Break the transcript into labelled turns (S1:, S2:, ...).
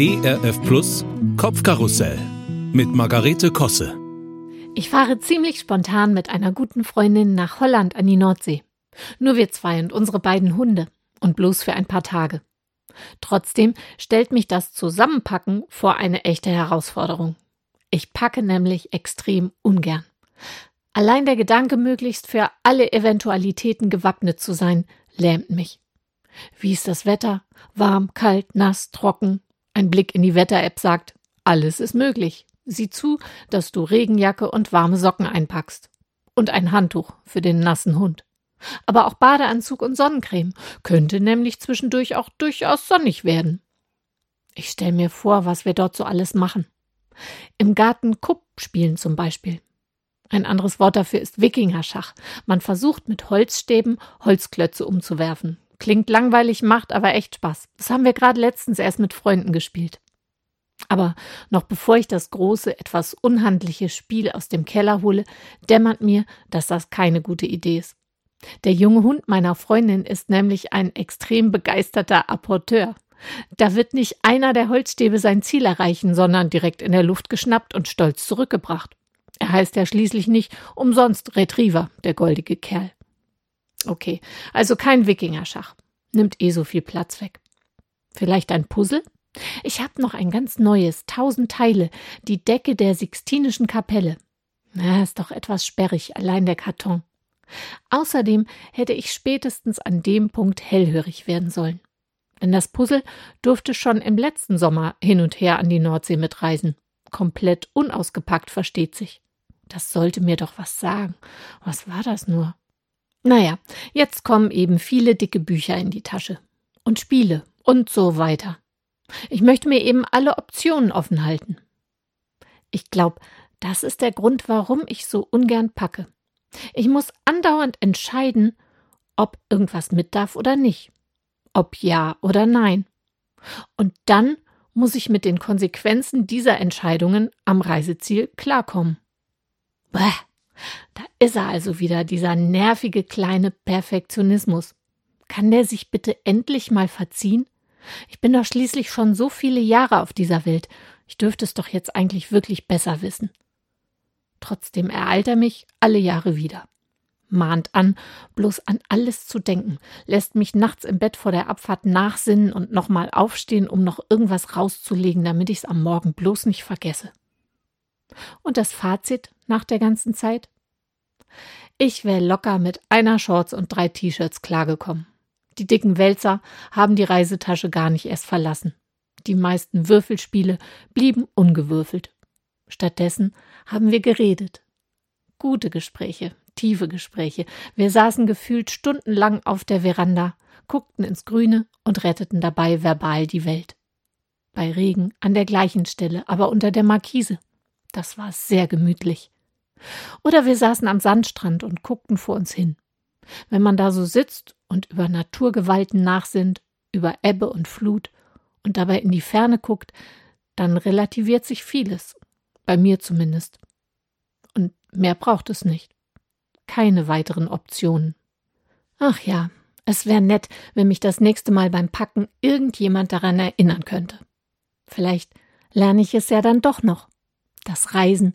S1: ERF Plus Kopfkarussell mit Margarete Kosse.
S2: Ich fahre ziemlich spontan mit einer guten Freundin nach Holland an die Nordsee. Nur wir zwei und unsere beiden Hunde. Und bloß für ein paar Tage. Trotzdem stellt mich das Zusammenpacken vor eine echte Herausforderung. Ich packe nämlich extrem ungern. Allein der Gedanke, möglichst für alle Eventualitäten gewappnet zu sein, lähmt mich. Wie ist das Wetter? Warm, kalt, nass, trocken? Ein Blick in die Wetter-App sagt, alles ist möglich. Sieh zu, dass du Regenjacke und warme Socken einpackst. Und ein Handtuch für den nassen Hund. Aber auch Badeanzug und Sonnencreme könnte nämlich zwischendurch auch durchaus sonnig werden. Ich stelle mir vor, was wir dort so alles machen. Im Garten Kupp spielen zum Beispiel. Ein anderes Wort dafür ist Wikingerschach. Man versucht mit Holzstäben Holzklötze umzuwerfen. Klingt langweilig, macht aber echt Spaß. Das haben wir gerade letztens erst mit Freunden gespielt. Aber noch bevor ich das große, etwas unhandliche Spiel aus dem Keller hole, dämmert mir, dass das keine gute Idee ist. Der junge Hund meiner Freundin ist nämlich ein extrem begeisterter Apporteur. Da wird nicht einer der Holzstäbe sein Ziel erreichen, sondern direkt in der Luft geschnappt und stolz zurückgebracht. Er heißt ja schließlich nicht umsonst Retriever, der goldige Kerl. Okay, also kein Wikingerschach. Nimmt eh so viel Platz weg. Vielleicht ein Puzzle? Ich habe noch ein ganz neues, tausend Teile, die Decke der Sixtinischen Kapelle. Na, ist doch etwas sperrig, allein der Karton. Außerdem hätte ich spätestens an dem Punkt hellhörig werden sollen. Denn das Puzzle durfte schon im letzten Sommer hin und her an die Nordsee mitreisen. Komplett unausgepackt, versteht sich. Das sollte mir doch was sagen. Was war das nur? Naja, jetzt kommen eben viele dicke Bücher in die Tasche. Und Spiele und so weiter. Ich möchte mir eben alle Optionen offen halten. Ich glaube, das ist der Grund, warum ich so ungern packe. Ich muss andauernd entscheiden, ob irgendwas mit darf oder nicht, ob ja oder nein. Und dann muss ich mit den Konsequenzen dieser Entscheidungen am Reiseziel klarkommen. Bäh, da ist er also wieder, dieser nervige kleine Perfektionismus. Kann der sich bitte endlich mal verziehen? Ich bin doch schließlich schon so viele Jahre auf dieser Welt. Ich dürfte es doch jetzt eigentlich wirklich besser wissen. Trotzdem ereilt er mich alle Jahre wieder. Mahnt an, bloß an alles zu denken, lässt mich nachts im Bett vor der Abfahrt nachsinnen und nochmal aufstehen, um noch irgendwas rauszulegen, damit ich's am Morgen bloß nicht vergesse. Und das Fazit nach der ganzen Zeit? Ich wäre locker mit einer Shorts und drei T-Shirts klargekommen. Die dicken Wälzer haben die Reisetasche gar nicht erst verlassen. Die meisten Würfelspiele blieben ungewürfelt. Stattdessen haben wir geredet. Gute Gespräche, tiefe Gespräche. Wir saßen gefühlt stundenlang auf der Veranda, guckten ins Grüne und retteten dabei verbal die Welt. Bei Regen an der gleichen Stelle, aber unter der Markise. Das war sehr gemütlich. Oder wir saßen am Sandstrand und guckten vor uns hin. Wenn man da so sitzt und über Naturgewalten nachsinnt, über Ebbe und Flut und dabei in die Ferne guckt, dann relativiert sich vieles bei mir zumindest. Und mehr braucht es nicht. Keine weiteren Optionen. Ach ja, es wäre nett, wenn mich das nächste Mal beim Packen irgendjemand daran erinnern könnte. Vielleicht lerne ich es ja dann doch noch. Das Reisen